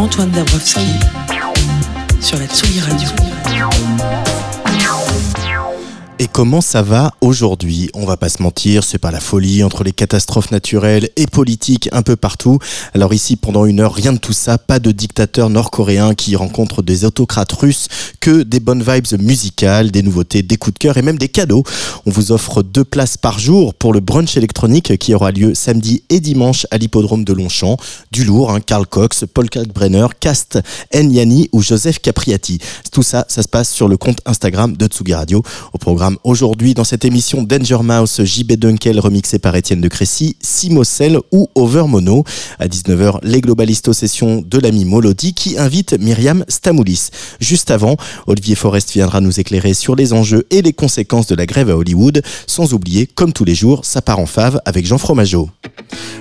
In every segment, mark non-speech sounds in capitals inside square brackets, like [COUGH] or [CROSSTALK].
Antoine Dabrowski sur la Tsugi Radio. Et comment ça va aujourd'hui On va pas se mentir, c'est pas la folie entre les catastrophes naturelles et politiques un peu partout. Alors ici, pendant une heure, rien de tout ça, pas de dictateur nord-coréen qui rencontre des autocrates russes, que des bonnes vibes musicales, des nouveautés, des coups de cœur et même des cadeaux. On vous offre deux places par jour pour le brunch électronique qui aura lieu samedi et dimanche à l'hippodrome de Longchamp. Du lourd, hein, Karl Cox, Paul Kalkbrenner, Cast Nyani ou Joseph Capriati. Tout ça, ça se passe sur le compte Instagram de Tsugi Radio. Au programme aujourd'hui dans cette émission Danger Mouse, JB Dunkel remixé par Étienne de Crécy, Simocel ou Over Mono. À 19h, les Globalisto sessions de l'ami Molody qui invite Myriam Stamoulis. Juste avant, Olivier Forest viendra nous éclairer sur les enjeux et les conséquences de la grève à Hollywood, sans oublier, comme tous les jours, sa part en fave avec Jean Fromageau.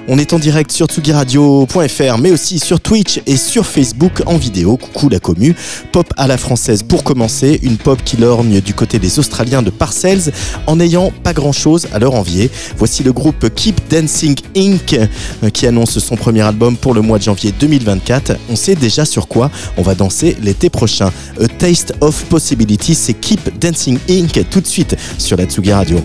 On est en direct sur tsugiradio.fr, mais aussi sur Twitch et sur Facebook en vidéo. Coucou la commu. Pop à la française pour commencer, une pop qui lorgne du côté des Australiens de Parcells en n'ayant pas grand chose à leur envier. Voici le groupe Keep Dancing Inc. euh, qui annonce son premier album pour le mois de janvier 2024. On sait déjà sur quoi on va danser l'été prochain. A Taste of Possibility, c'est Keep Dancing Inc. tout de suite sur la Tsugi Radio.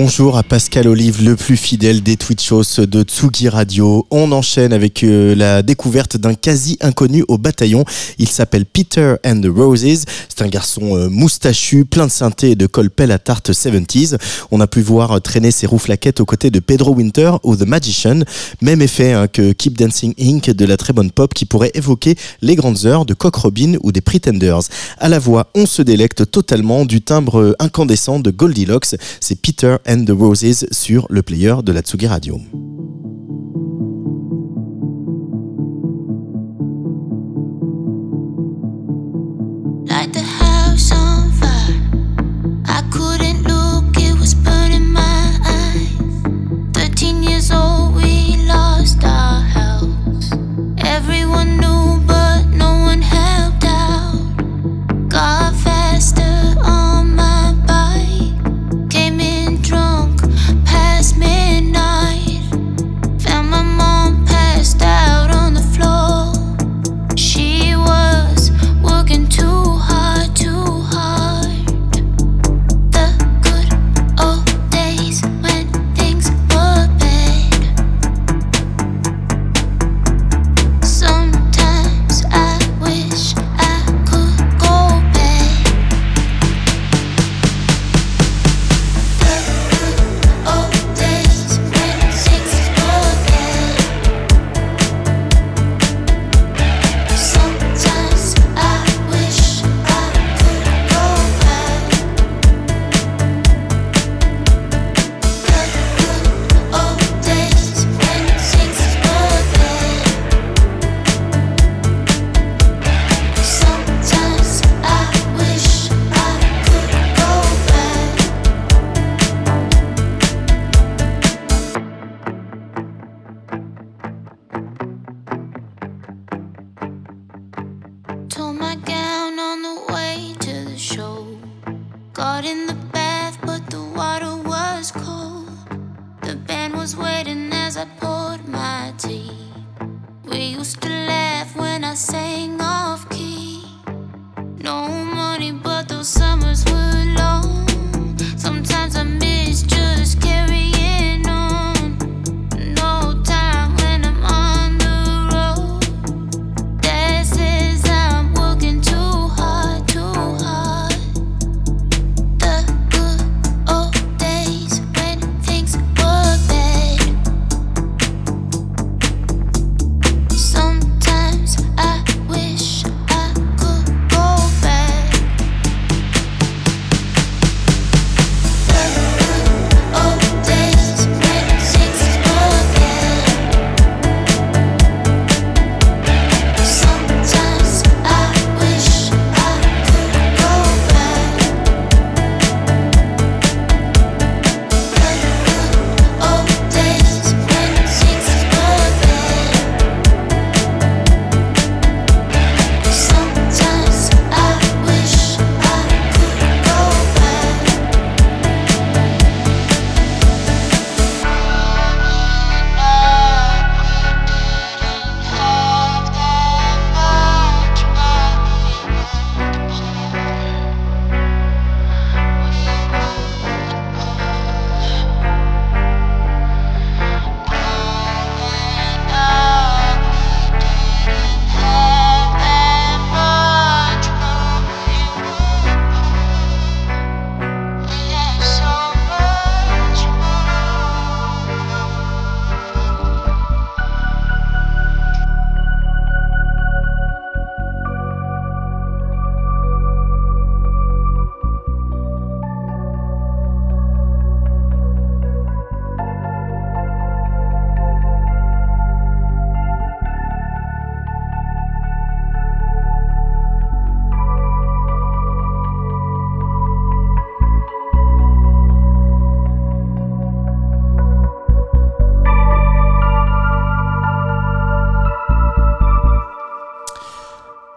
Et bonjour à Pascal Olive, le plus fidèle des Twitchos de Tsugi Radio. On enchaîne avec euh, la découverte d'un quasi inconnu au bataillon. Il s'appelle Peter and the Roses. C'est un garçon euh, moustachu, plein de synthé et de colpel à tarte 70s. On a pu voir traîner ses rouflaquettes aux côtés de Pedro Winter ou The Magician. Même effet hein, que Keep Dancing Inc. de la très bonne pop qui pourrait évoquer les grandes heures de Cock Robin ou des Pretenders. À la voix, on se délecte totalement du timbre incandescent de Goldilocks. C'est Peter and the Roses sur le player de la Tsugi Radio.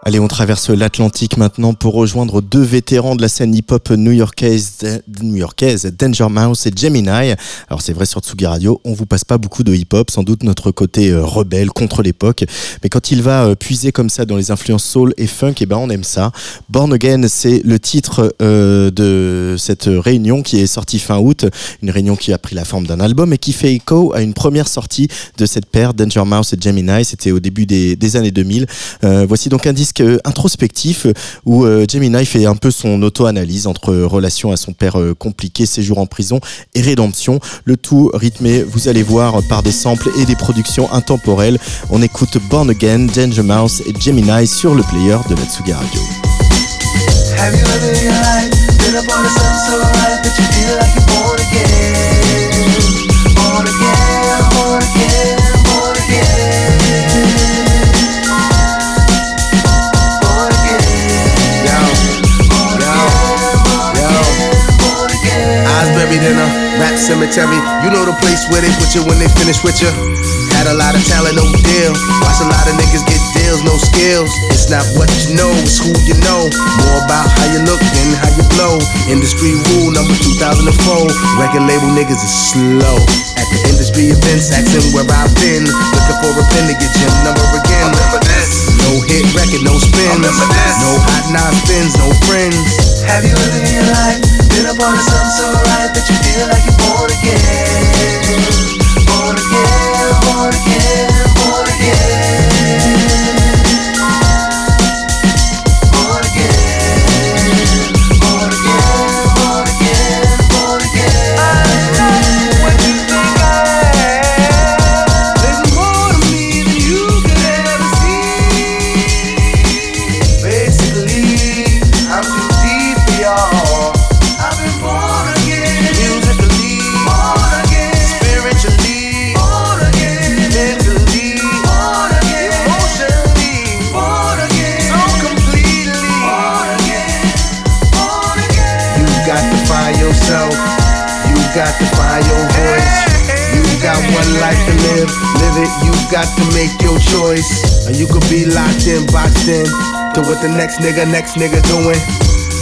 Allez, on traverse l'Atlantique maintenant pour rejoindre deux vétérans de la scène hip-hop new-yorkaise, new-yorkaise, Danger Mouse et Gemini. Alors c'est vrai sur Tsugi Radio, on vous passe pas beaucoup de hip-hop, sans doute notre côté euh, rebelle contre l'époque, mais quand il va euh, puiser comme ça dans les influences soul et funk, eh ben on aime ça. Born Again, c'est le titre euh, de cette réunion qui est sortie fin août, une réunion qui a pris la forme d'un album et qui fait écho à une première sortie de cette paire Danger Mouse et Gemini. C'était au début des, années 2000. Euh, voici donc un disque euh, introspectif euh, où euh, Gemini fait un peu son auto-analyse entre relation à son père euh, compliqué, séjour en prison et rédemption. Le tout rythmé, vous allez voir, par des samples et des productions intemporelles. On écoute Born Again, Danger Mouse et Gemini sur le player de la Tsugi Radio. Cemetery. You know the place where they put you when they finish with you. Had a lot of talent, no deal. Watch a lot of niggas get deals, no skills. It's not what you know, it's who you know. More about how you look than how you blow. Industry rule number 2004. Record label niggas is slow. At the industry events, asking where I've been. Looking for a pen to get your number again. Remember this. No hit record, no spins. Remember this. No hot nine spins, no friends. Have you ever in your life been up on the sun so right that you feel like you're born could be locked in, boxed in to what the next nigga, next nigga doing.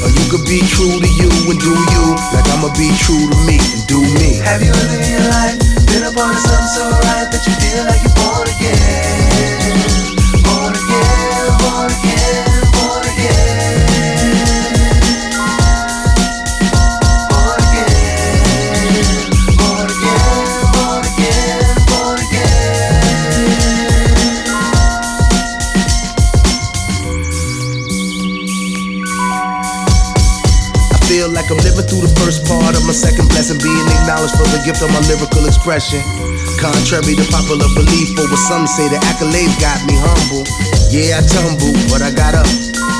Or you could be true to you and do you. Like I'ma be true to me and do me. Have you ever in your life been up on the sun so right that you feel like you're born again? Gift of my lyrical expression. Contrary to popular belief, or what some say, the accolades got me humble. Yeah, I tumbled, but I got up.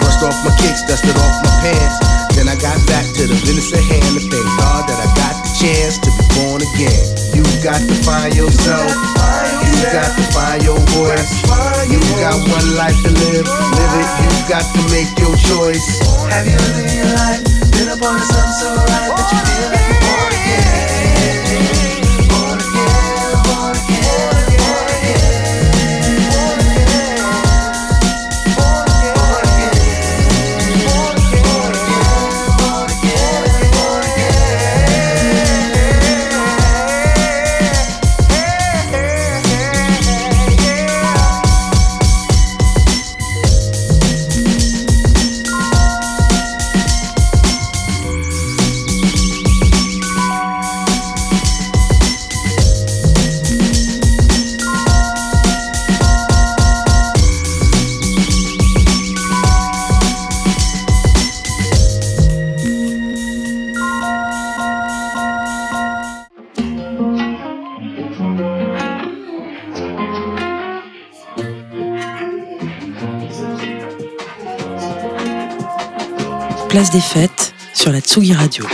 Brushed off my kicks, dusted off my pants. Then I got back to the business at hand and thank God that I got the chance to be born again. You got to find yourself. You got to find your voice. You got one life to live. Live it. You got to make your choice. Have you in your life been up on the sun so right that you feel like des fêtes sur la Tsugi Radio.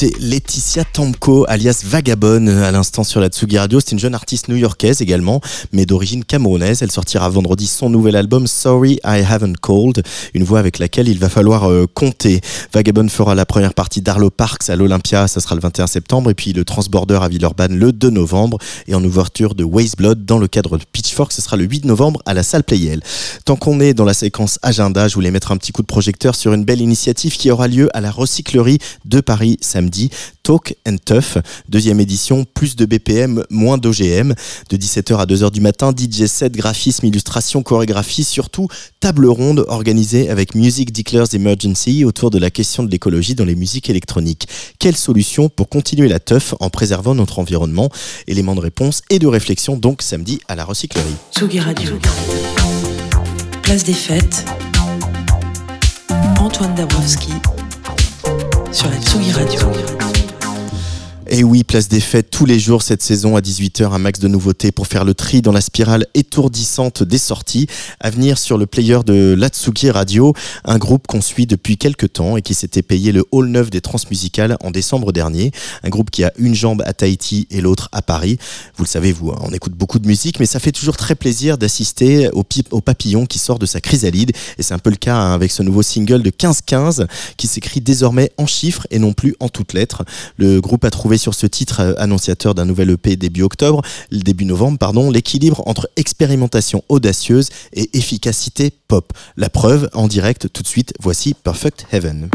C'était Laetitia Tamko, alias Vagabone, à l'instant sur la Tsugi Radio. C'est une jeune artiste new-yorkaise également, mais d'origine camerounaise. Elle sortira vendredi son nouvel album Sorry I Haven't Called, une voix avec laquelle il va falloir euh, compter. Vagabone fera la première partie d'Arlo Parks à l'Olympia, ça sera le 21 septembre, et puis le Transborder à Villeurbanne le 2 novembre, et en ouverture de Waste Blood dans le cadre de Pitchfork, ce sera le 8 novembre à la salle Playel. Tant qu'on est dans la séquence agenda, je voulais mettre un petit coup de projecteur sur une belle initiative qui aura lieu à la recyclerie de Paris samedi. Talk and Tough, deuxième édition, plus de BPM, moins d'OGM. De 17h à 2h du matin, DJ set, graphisme, illustration, chorégraphie, surtout table ronde organisée avec Music Declares Emergency autour de la question de l'écologie dans les musiques électroniques. Quelle solution pour continuer la teuf en préservant notre environnement? Éléments de réponse et de réflexion donc samedi à la recyclerie. Tsugi Radio. Place des fêtes. Antoine Dabrowski sur la Tsugi Radio. Et oui, place des fêtes tous les jours cette saison à 18h, un max de nouveautés pour faire le tri dans la spirale étourdissante des sorties. À venir sur le player de Latsuki Radio, un groupe qu'on suit depuis quelques temps et qui s'était payé le hall 9 des transmusicales en décembre dernier. Un groupe qui a une jambe à Tahiti et l'autre à Paris. Vous le savez, vous, hein, on écoute beaucoup de musique, mais ça fait toujours très plaisir d'assister au papillon qui sort de sa chrysalide. Et c'est un peu le cas hein, avec ce nouveau single de 15-15 qui s'écrit désormais en chiffres et non plus en toutes lettres. Le groupe a trouvé sur ce titre euh, annonciateur d'un nouvel EP début octobre, début novembre, pardon, l'équilibre entre expérimentation audacieuse et efficacité pop. La preuve en direct tout de suite, voici Perfect Heaven.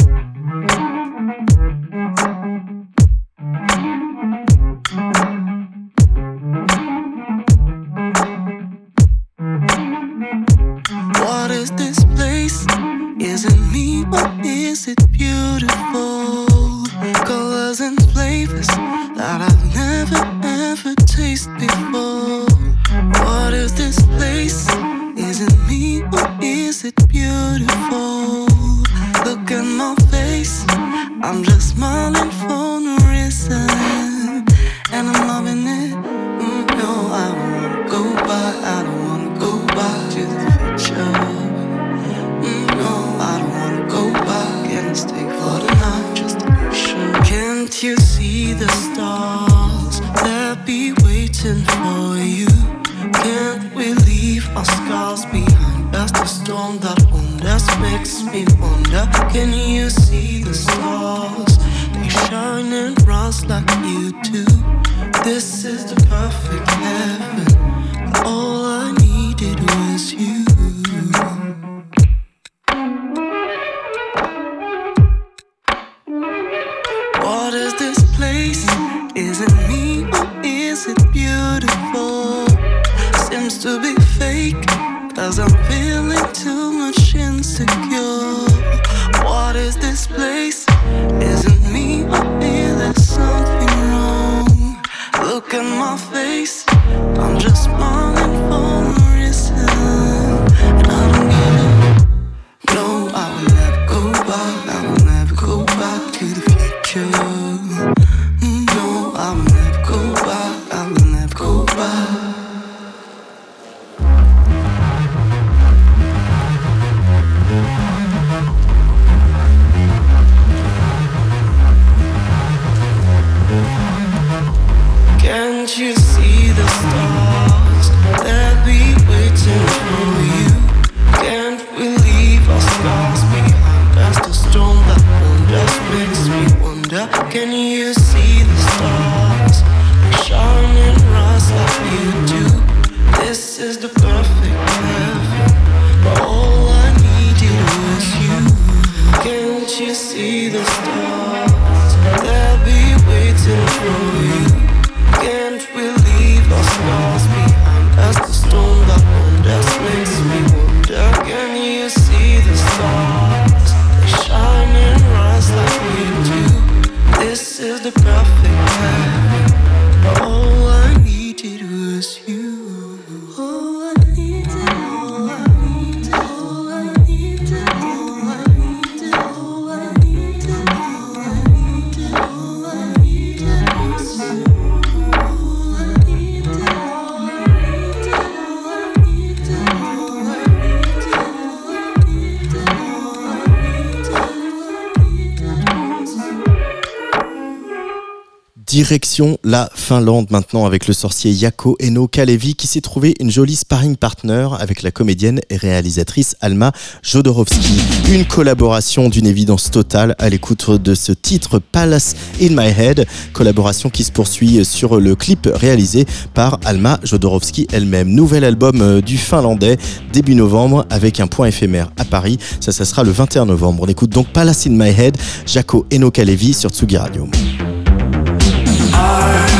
Can you see the stars? They shine and rise like you do. This is the perfect heaven. All I needed was you. What is this place? Is it me or is it beautiful? Seems to be fake, cause I'm feeling too much insecure. What is this place? Direction la Finlande maintenant avec le sorcier Yako Eno Kalevi qui s'est trouvé une jolie sparring partner avec la comédienne et réalisatrice Alma Jodorowsky. Une collaboration d'une évidence totale à l'écoute de ce titre Palace in My Head, collaboration qui se poursuit sur le clip réalisé par Alma Jodorowsky elle-même. Nouvel album euh, du Finlandais début novembre avec un point éphémère à Paris. Ça, ça sera le 21 novembre. On écoute donc Palace in My Head, Jaco Eno Kalevi sur Tsugi Radio. heart.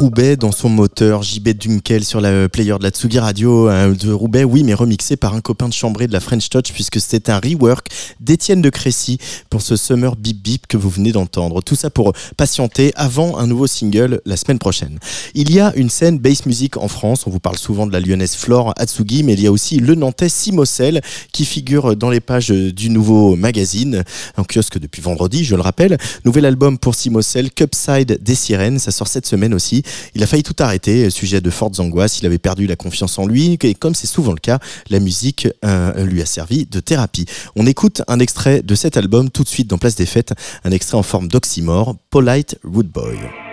Deux Roubaix dans son moteur, JB Dunkel sur la player de la Tsugi Radio, un de Roubaix, oui, mais remixé par un copain de chambré de la French Touch, puisque c'est un rework d'Étienne de Crécy pour ce Summer Beep Beep que vous venez d'entendre. Tout ça pour patienter avant un nouveau single la semaine prochaine. Il y a une scène bass music en France, on vous parle souvent de la lyonnaise Flore Atsugi, mais il y a aussi le nantais Simocel qui figure dans les pages du nouveau magazine, en kiosque depuis vendredi, je le rappelle. Nouvel album pour Simocel, Cupside des Sirènes, ça sort cette semaine aussi. Il a failli tout arrêter, sujet de fortes angoisses, il avait perdu la confiance en lui, et comme c'est souvent le cas, la musique euh, lui a servi de thérapie. On écoute un extrait de cet album tout de suite dans Place des Fêtes, un extrait en forme d'oxymore, Polite Rude Boy.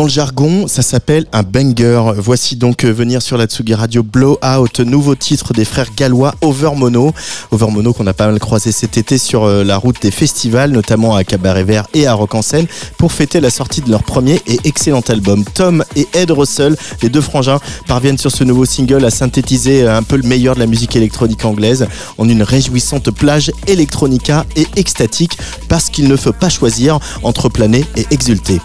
Dans le jargon, ça s'appelle un banger. Voici donc euh, venir sur la Tsugi Radio Blowout, nouveau titre des frères gallois Overmono. Overmono qu'on a pas mal croisé cet été sur euh, la route des festivals, notamment à Cabaret Vert et à Rock en Seine, pour fêter la sortie de leur premier et excellent album. Tom et Ed Russell, les deux frangins, parviennent sur ce nouveau single à synthétiser euh, un peu le meilleur de la musique électronique anglaise en une réjouissante plage électronica et extatique parce qu'il ne faut pas choisir entre planer et exulter.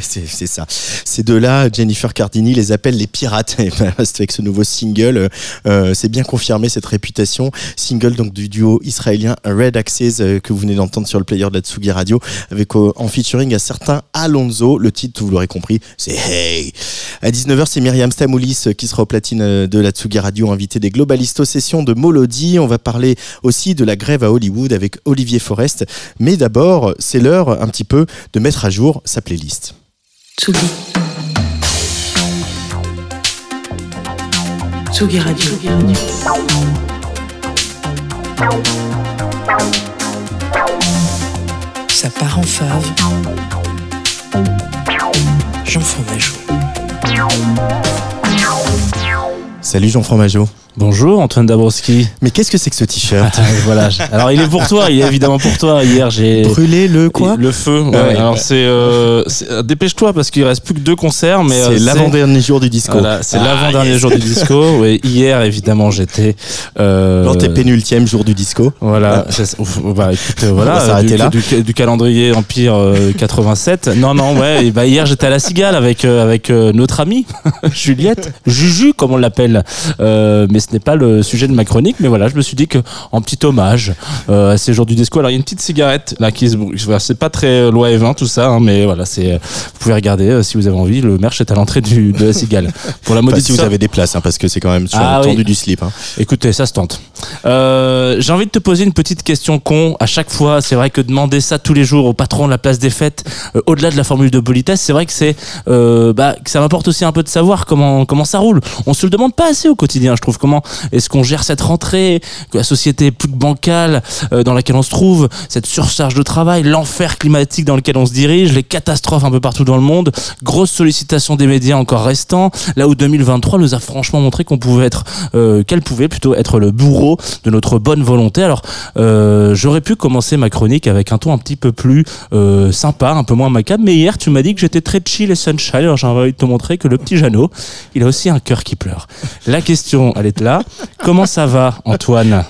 C'est- ça. Ces deux-là, Jennifer Cardini les appelle les pirates. Et ben, avec ce nouveau single, euh, c'est bien confirmé cette réputation. Single donc du duo israélien Red Axes euh, que vous venez d'entendre sur le player de la Tsugi Radio, avec euh, en featuring un certain Alonso. Le titre, vous l'aurez compris, c'est Hey. À 19h, c'est Myriam Stamoulis euh, qui sera au platine de la Tsugi Radio, invité des Globalistes sessions de Molody. On va parler aussi de la grève à Hollywood avec Olivier Forest. Mais d'abord, c'est l'heure un petit peu de mettre à jour sa playlist. Tsugi. Tsugi Radio. Ça part en fave. Jean Fromageau. Salut Jean Fromageau. Bonjour Antoine Dabrowski. Mais qu'est-ce que c'est que ce t-shirt Attends, [LAUGHS] voilà. Alors il est pour toi, il est évidemment pour toi. Hier j'ai Brûler le quoi le feu. ouais. ouais. Alors c'est euh, c'est- euh, dépêche-toi parce qu'il reste plus que deux concerts, mais euh, C'est l'avant-dernier jour du disco. Voilà, c'est Ah, l'avant-dernier yes. jour du [LAUGHS] disco. Ouais, hier évidemment j'étais. Euh, tes pénultième jour du disco. Voilà, bah écoute, euh, On va voilà, s'arrêter là. du- du calendrier Empire euh, 87. Non, non, ouais, et bah hier j'étais à la Cigale avec euh, avec euh, notre amie [LAUGHS] Juliette, Juju comme on l'appelle. Euh, mais ce n'est pas le sujet de ma chronique, mais voilà, je me suis dit que en petit hommage euh, à ces jours du disco. Alors il y a une petite cigarette là qui se, c'est pas très loi et 20 tout ça, hein, mais voilà, c'est vous pouvez regarder euh, si vous avez envie. Le merch est à l'entrée du de la Cigale pour la Enfin, maudite si vous avez des places, hein, parce que c'est quand même sur Ah le oui. tendu du slip. hein. Écoutez, ça se tente. Euh, J'ai envie de te poser une petite question con. À chaque fois, c'est vrai que demander ça tous les jours au patron de la place des fêtes, euh, au-delà de la formule de politesse, c'est vrai que c'est, euh, bah, que ça m'apporte aussi un peu de savoir comment comment ça roule. On se le demande pas assez au quotidien, je trouve. Comment est-ce qu'on gère cette rentrée, la société plus bancale euh, dans laquelle on se trouve, cette surcharge de travail, l'enfer climatique dans lequel on se dirige, les catastrophes un peu partout dans le monde, grosse sollicitation des médias encore restant. Là où 2023 nous a franchement montré qu'on pouvait être, euh, qu'elle pouvait plutôt être le bourreau de notre bonne volonté. Alors, euh, j'aurais pu commencer ma chronique avec un ton un petit peu plus sympa, un peu moins macabre, mais hier tu m'as dit que j'étais très chill et sunshine. Alors j'ai envie de te montrer que le petit Jeannot, il a aussi un cœur qui pleure. La question, elle est Comment ça va, Antoine?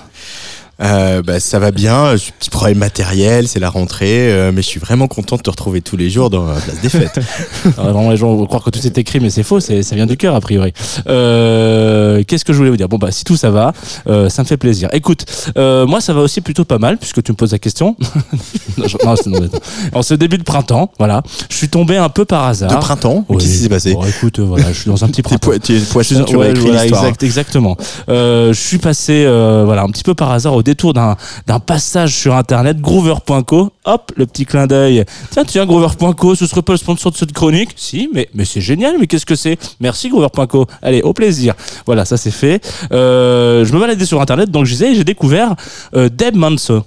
Euh, bah, ça va bien, j'ai un petit problème matériel, c'est la rentrée, euh, mais je suis vraiment content de te retrouver tous les jours dans la place des fêtes. [LAUGHS] Alors, Vraiment, les gens vont croire que tout est écrit, mais c'est faux, c'est- ça vient du cœur, a priori. Euh, Qu'est-ce que je voulais vous dire? Bon, bah, si tout ça va, euh, ça me fait plaisir. Écoute, euh, moi, ça va aussi plutôt pas mal, puisque tu me poses la question. [LAUGHS] non, je- non, non, en ce début de printemps, voilà, je suis tombé un peu par hasard. De printemps? Oui. Qu'est-ce qui s'est passé? Bon, écoute, euh, voilà, je suis dans un petit [LAUGHS] printemps. tu es tu ouais, voilà, l'histoire. exact- exactement. Euh, je suis passé, voilà, un petit peu par hasard au détour d'un passage sur internet, groover.co. Hop, le petit clin d'œil. Tiens, tiens, groover.co, ce serait pas le sponsor de cette chronique? Si, mais, mais c'est génial, mais qu'est-ce que c'est? Merci groover.co. Allez, au plaisir. Voilà, ça c'est fait. Euh, je me baladais sur internet, donc je disais, j'ai découvert euh, Deb Manso.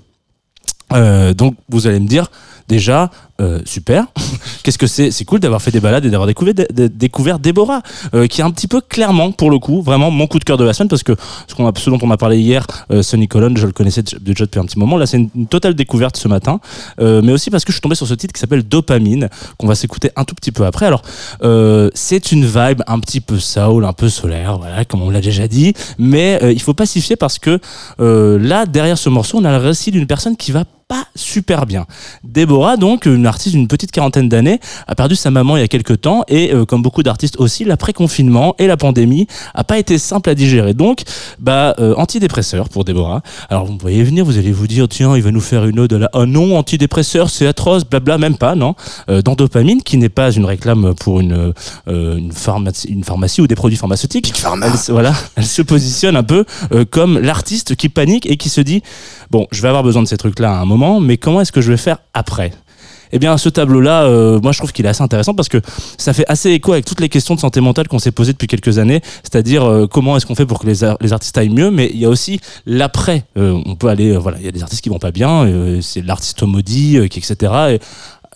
Euh, donc vous allez me dire déjà euh, super. [LAUGHS] Qu'est-ce que c'est? C'est cool d'avoir fait des balades et d'avoir découvert, dé- dé- découvert Déborah euh, qui est un petit peu clairement pour le coup vraiment mon coup de cœur de la semaine parce que ce, qu'on a, ce dont on a parlé hier euh, Sonny Colon je le connaissais déjà depuis un petit moment. Là c'est une, une totale découverte ce matin. Mais aussi parce que je suis tombé sur ce titre qui s'appelle Dopamine qu'on va s'écouter un tout petit peu après. Alors c'est une vibe un petit peu soul un peu solaire voilà comme on l'a déjà dit. Mais il faut pas s'y fier parce que là derrière ce morceau on a le récit d'une personne qui va pas super bien. Déborah, donc, une artiste d'une petite quarantaine d'années, a perdu sa maman il y a quelques temps et, euh, comme beaucoup d'artistes aussi, l'après-confinement et la pandémie a pas été simple à digérer. Donc, bah, euh, antidépresseur pour Déborah. Alors, vous me voyez venir, vous allez vous dire, tiens, il va nous faire une ode à la, oh non, antidépresseur, c'est atroce, blabla, même pas, non. Euh, dans Dopamine, qui n'est pas une réclame pour une, euh, une, pharmacie, une pharmacie ou des produits pharmaceutiques. Elle, voilà, elle se positionne un peu comme l'artiste qui panique et qui se dit, bon, je vais avoir besoin de ces trucs-là à un moment, mais comment est-ce que je vais faire après? Eh bien, ce tableau-là, euh, moi, je trouve qu'il est assez intéressant parce que ça fait assez écho avec toutes les questions de santé mentale qu'on s'est posées depuis quelques années. C'est-à-dire, euh, comment est-ce qu'on fait pour que les, les artistes aillent mieux? Mais il y a aussi l'après. Euh, on peut aller, euh, voilà, il y a des artistes qui vont pas bien. euh, c'est l'artiste maudit, euh, qui, etc. Et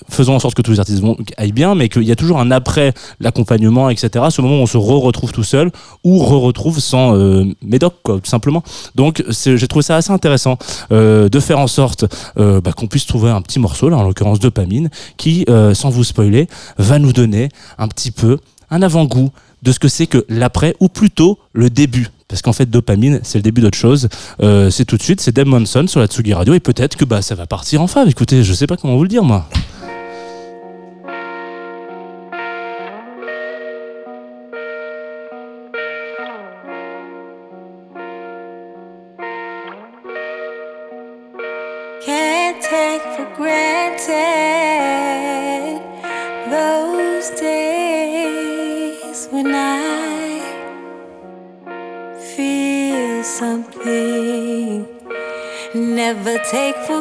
faisons en sorte que tous les artistes aillent bien, mais qu'il y a toujours un après l'accompagnement, etc. Ce moment où on se re-retrouve tout seul ou re-retrouve sans euh, médoc, quoi, tout simplement. Donc, j'ai trouvé ça assez intéressant euh, de faire en sorte euh, bah, qu'on puisse trouver un petit morceau, là, en l'occurrence dopamine, qui, euh, sans vous spoiler, va nous donner un petit peu un avant-goût de ce que c'est que l'après, ou plutôt le début. Parce qu'en fait, dopamine, c'est le début d'autre chose. C'est tout de suite, c'est Deb Monson sur la Tsugi Radio, et peut-être que bah, ça va partir en fave. Écoutez, je sais pas comment vous le dire, moi. Granted those days when I feel something. Never take for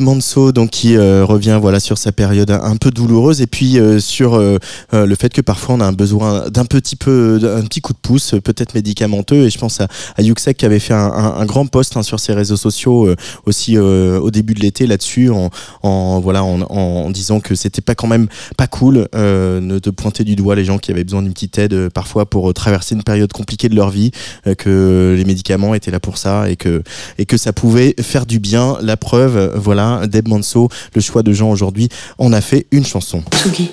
Manso donc qui euh, revient voilà sur sa période un, peu douloureuse et puis euh, sur euh, le fait que parfois on a un besoin d'un petit peu d'un petit coup de pouce peut-être médicamenteux et je pense à, à Yuxek qui avait fait un, grand post hein, sur ses réseaux sociaux aussi au début de l'été là-dessus en, voilà en, disant que c'était pas quand même pas cool de pointer du doigt les gens qui avaient besoin d'une petite aide parfois pour traverser une période compliquée de leur vie que les médicaments étaient là pour ça et que et que ça pouvait faire du bien. La preuve, euh, voilà, Deb Manso, le choix de Jean aujourd'hui, on a fait une chanson. Tsugi.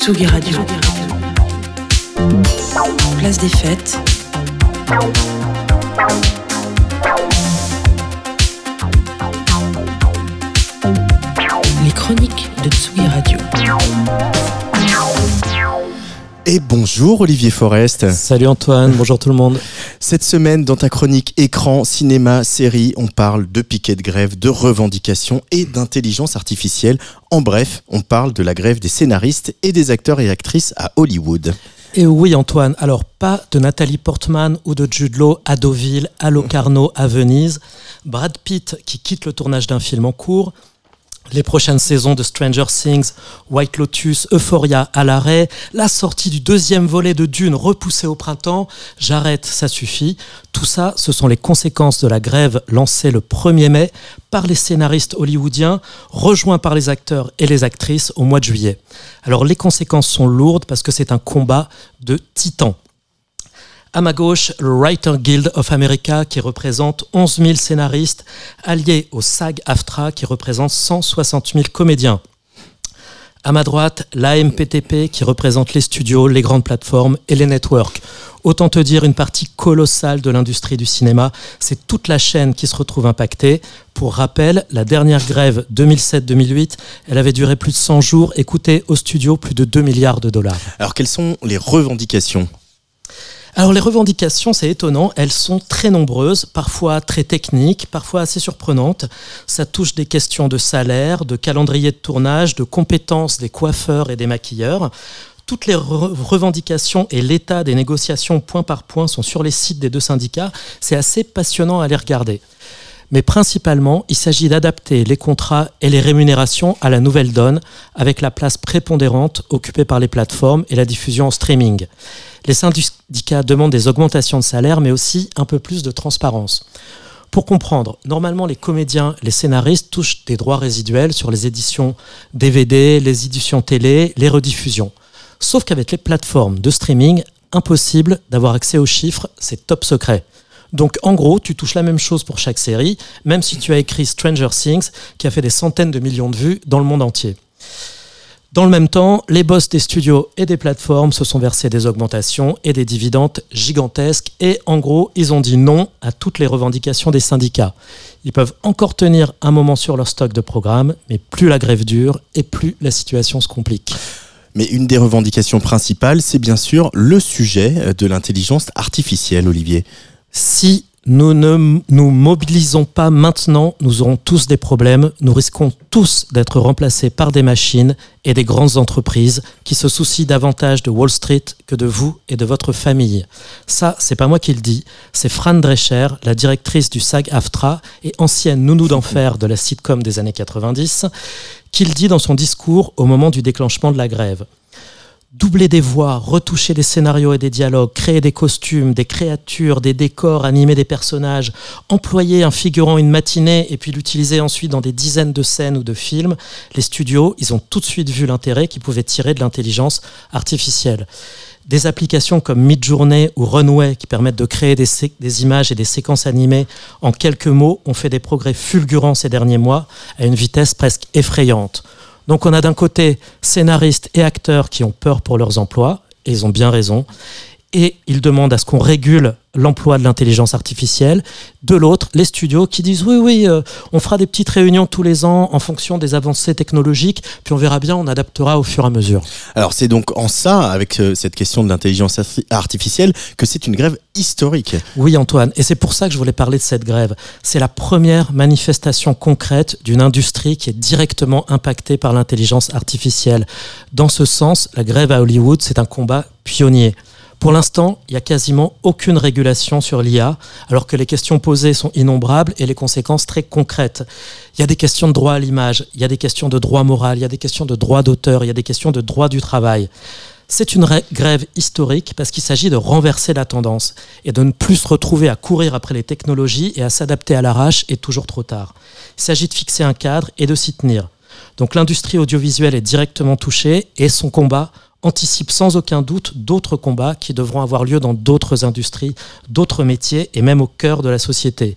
Tsugi Radio. Place des fêtes. Les chroniques de Tsugi Radio. Et bonjour Olivier Forest. Salut Antoine, bonjour tout le monde. Cette semaine, dans ta chronique écran, cinéma, série, on parle de piquets de grève, de revendications et d'intelligence artificielle. En bref, on parle de la grève des scénaristes et des acteurs et actrices à Hollywood. Et oui Antoine, alors pas de Nathalie Portman ou de Jude Law à Deauville, à Locarno, à Venise, Brad Pitt qui quitte le tournage d'un film en cours, les prochaines saisons de Stranger Things, White Lotus, Euphoria à l'arrêt, la sortie du deuxième volet de Dune repoussée au printemps, j'arrête, ça suffit. Tout ça, ce sont les conséquences de la grève lancée le 1er mai par les scénaristes hollywoodiens, rejoints par les acteurs et les actrices au mois de juillet. Alors les conséquences sont lourdes parce que c'est un combat de titans. À ma gauche, le Writer Guild of America qui représente 11 000 scénaristes, allié au SAG-AFTRA qui représente 160 000 comédiens. À ma droite, l'AMPTP qui représente les studios, les grandes plateformes et les networks. Autant te dire une partie colossale de l'industrie du cinéma. C'est toute la chaîne qui se retrouve impactée. Pour rappel, la dernière grève 2007-2008, elle avait duré plus de 100 jours et coûté au studio plus de 2 milliards de dollars. Alors quelles sont les revendications Alors les revendications, c'est étonnant, elles sont très nombreuses, parfois très techniques, parfois assez surprenantes. Ça touche des questions de salaire, de calendrier de tournage, de compétences des coiffeurs et des maquilleurs. Toutes les re- revendications et l'état des négociations point par point sont sur les sites des deux syndicats. C'est assez passionnant à les regarder. Mais principalement, il s'agit d'adapter les contrats et les rémunérations à la nouvelle donne, avec la place prépondérante occupée par les plateformes et la diffusion en streaming. Les syndicats demandent des augmentations de salaire, mais aussi un peu plus de transparence. Pour comprendre, normalement, les comédiens, les scénaristes touchent des droits résiduels sur les éditions DVD, les éditions télé, les rediffusions. Sauf qu'avec les plateformes de streaming, impossible d'avoir accès aux chiffres, c'est top secret. Donc en gros, tu touches la même chose pour chaque série, même si tu as écrit Stranger Things, qui a fait des centaines de millions de vues dans le monde entier. Dans le même temps, les boss des studios et des plateformes se sont versés des augmentations et des dividendes gigantesques et en gros, ils ont dit non à toutes les revendications des syndicats. Ils peuvent encore tenir un moment sur leur stock de programmes, mais plus la grève dure et plus la situation se complique. Mais une des revendications principales, c'est bien sûr le sujet de l'intelligence artificielle, Olivier. Si nous ne nous mobilisons pas maintenant, nous aurons tous des problèmes. Nous risquons tous d'être remplacés par des machines et des grandes entreprises qui se soucient davantage de Wall Street que de vous et de votre famille. Ça, c'est pas moi qui le dis, c'est Fran Drescher, la directrice du SAG-AFTRA et ancienne nounou d'enfer de la sitcom des années 90, qui le dit dans son discours au moment du déclenchement de la grève doubler des voix, retoucher des scénarios et des dialogues, créer des costumes, des créatures, des décors, animer des personnages, employer un figurant une matinée et puis l'utiliser ensuite dans des dizaines de scènes ou de films, les studios, ils ont tout de suite vu l'intérêt qu'ils pouvaient tirer de l'intelligence artificielle. Des applications comme Midjourney ou Runway qui permettent de créer des, images et des séquences animées en quelques mots ont fait des progrès fulgurants ces derniers mois à une vitesse presque effrayante. Donc on a d'un côté scénaristes et acteurs qui ont peur pour leurs emplois, et ils ont bien raison, et ils demandent à ce qu'on régule l'emploi de l'intelligence artificielle. De l'autre, les studios qui disent oui, oui, euh, on fera des petites réunions tous les ans en fonction des avancées technologiques, puis on verra bien, on adaptera au fur et à mesure. Alors c'est donc en ça, avec euh, cette question de l'intelligence arti- artificielle, que c'est une grève historique. Oui, Antoine, et c'est pour ça que je voulais parler de cette grève. C'est la première manifestation concrète d'une industrie qui est directement impactée par l'intelligence artificielle. Dans ce sens, la grève à Hollywood, c'est un combat pionnier. Pour l'instant, il n'y a quasiment aucune régulation sur l'IA, alors que les questions posées sont innombrables et les conséquences très concrètes. Il y a des questions de droit à l'image, il y a des questions de droit moral, il y a des questions de droit d'auteur, il y a des questions de droit du travail. C'est une grève historique parce qu'il s'agit de renverser la tendance et de ne plus se retrouver à courir après les technologies et à s'adapter à l'arrache et toujours trop tard. Il s'agit de fixer un cadre et de s'y tenir. Donc l'industrie audiovisuelle est directement touchée et son combat anticipe sans aucun doute d'autres combats qui devront avoir lieu dans d'autres industries, d'autres métiers et même au cœur de la société.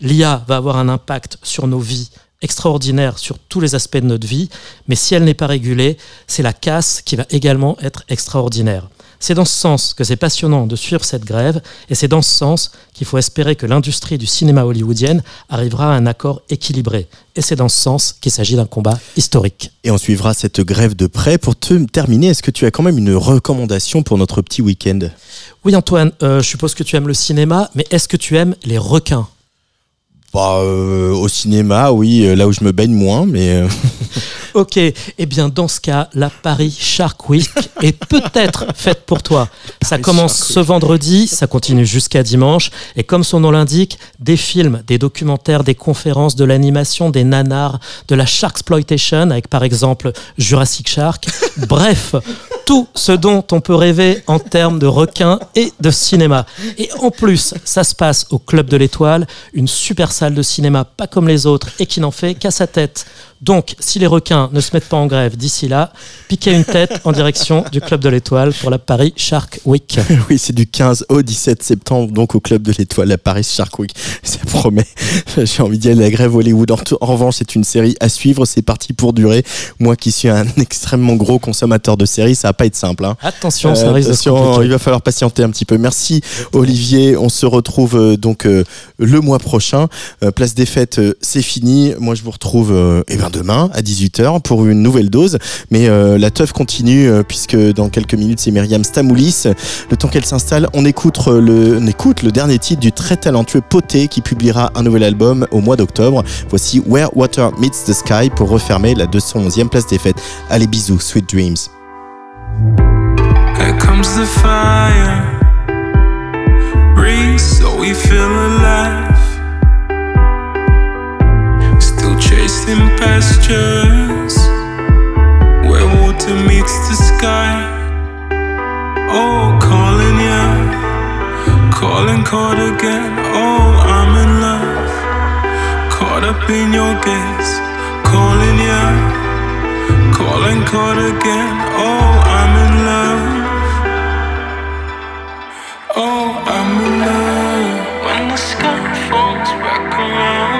L'IA va avoir un impact sur nos vies extraordinaire sur tous les aspects de notre vie, mais si elle n'est pas régulée, c'est la casse qui va également être extraordinaire. C'est dans ce sens que c'est passionnant de suivre cette grève, et c'est dans ce sens qu'il faut espérer que l'industrie du cinéma hollywoodienne arrivera à un accord équilibré. Et c'est dans ce sens qu'il s'agit d'un combat historique. Et on suivra cette grève de près. Pour te terminer, est-ce que tu as quand même une recommandation pour notre petit week-end? Oui Antoine, euh, je suppose que tu aimes le cinéma, mais est-ce que tu aimes les requins? Bah, euh, Au cinéma, oui, euh, là où je me baigne moins, mais... euh, [LAUGHS] Ok, eh bien dans ce cas, la Paris Shark Week [LAUGHS] est peut-être faite pour toi. Ça commence ce vendredi, ça continue jusqu'à dimanche, et comme son nom l'indique, des films, des documentaires, des conférences, de l'animation, des nanars, de la sharksploitation, avec par exemple Jurassic Shark, [LAUGHS] bref, tout ce dont on peut rêver en termes de requins et de cinéma. Et en plus, ça se passe au Club de l'Étoile, une super salle de cinéma pas comme les autres et qui n'en fait qu'à sa tête. Donc, si les requins ne se mettent pas en grève d'ici là, piquez une tête en direction du Club de l'Étoile pour la Paris Shark Week. [LAUGHS] Oui, c'est du 15 au 17 septembre, donc au Club de l'Étoile à Paris Shark Week. [LAUGHS] Ça promet. [LAUGHS] J'ai envie d'y aller. La grève Hollywood. En, revanche, c'est une série à suivre. C'est parti pour durer. Moi qui suis un extrêmement gros consommateur de séries, ça va pas être simple. hein. Attention, ça Euh, risque attention, il va falloir patienter un petit peu. Merci Olivier. On se retrouve euh, donc euh, le mois prochain. Place des fêtes, c'est fini. Moi, je vous retrouve eh ben, demain à 18h pour une nouvelle dose. Mais euh, la teuf continue euh, puisque dans quelques minutes, c'est Myriam Stamoulis. Le temps qu'elle s'installe, on écoute, euh, le, on écoute le dernier titre du très talentueux Poté qui publiera un nouvel album au mois d'octobre. Voici Where Water Meets the Sky pour refermer la 211e place des fêtes. Allez, bisous, sweet dreams. Here comes the fire. So we feel alive. Chasing pastures where water meets the sky. Oh, calling you, calling, caught again. Oh, I'm in love, caught up in your gaze. Calling you, calling, caught again. Oh, I'm in love. Oh, I'm in love. When the sky falls back around,